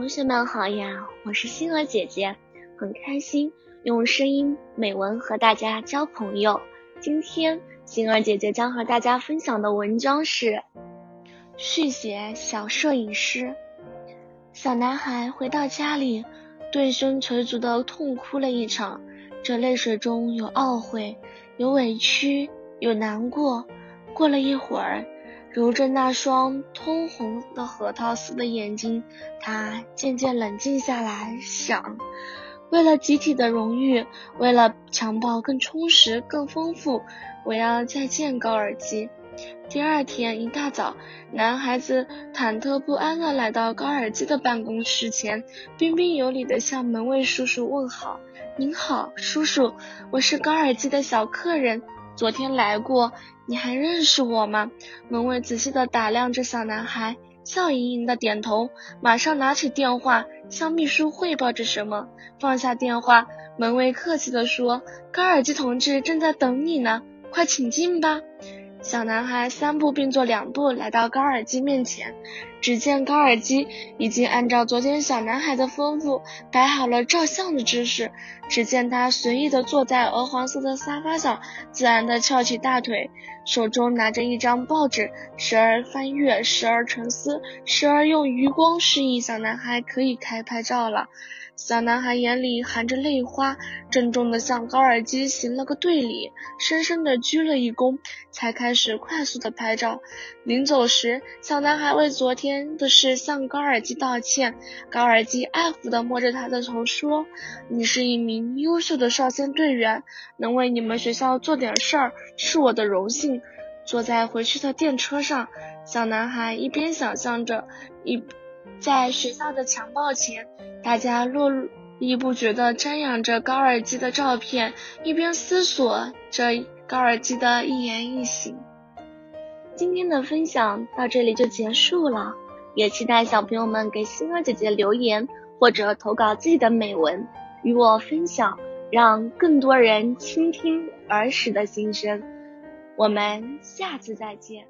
同学们好呀，我是星儿姐姐，很开心用声音美文和大家交朋友。今天星儿姐姐将和大家分享的文章是续写小摄影师。小男孩回到家里，顿胸捶足的痛哭了一场，这泪水中有懊悔，有委屈，有难过。过了一会儿。揉着那双通红的核桃似的眼睛，他渐渐冷静下来，想：为了集体的荣誉，为了强暴更充实、更丰富，我要再见高尔基。第二天一大早，男孩子忐忑不安地来到高尔基的办公室前，彬彬有礼地向门卫叔叔问好：“您好，叔叔，我是高尔基的小客人。”昨天来过，你还认识我吗？门卫仔细的打量着小男孩，笑盈盈的点头，马上拿起电话向秘书汇报着什么。放下电话，门卫客气的说：“高尔基同志正在等你呢，快请进吧。”小男孩三步并作两步来到高尔基面前，只见高尔基已经按照昨天小男孩的吩咐摆好了照相的姿势。只见他随意地坐在鹅黄色的沙发上，自然地翘起大腿，手中拿着一张报纸，时而翻阅，时而沉思，时而用余光示意小男孩可以开拍照了。小男孩眼里含着泪花，郑重地向高尔基行了个对礼，深深地鞠了一躬，才开始快速的拍照。临走时，小男孩为昨天的事向高尔基道歉。高尔基爱抚地摸着他的头说：“你是一名优秀的少先队员，能为你们学校做点事儿是我的荣幸。”坐在回去的电车上，小男孩一边想象着一。在学校的强暴前，大家络绎不绝地瞻仰着高尔基的照片，一边思索着高尔基的一言一行。今天的分享到这里就结束了，也期待小朋友们给星儿姐姐留言或者投稿自己的美文与我分享，让更多人倾听儿时的心声。我们下次再见。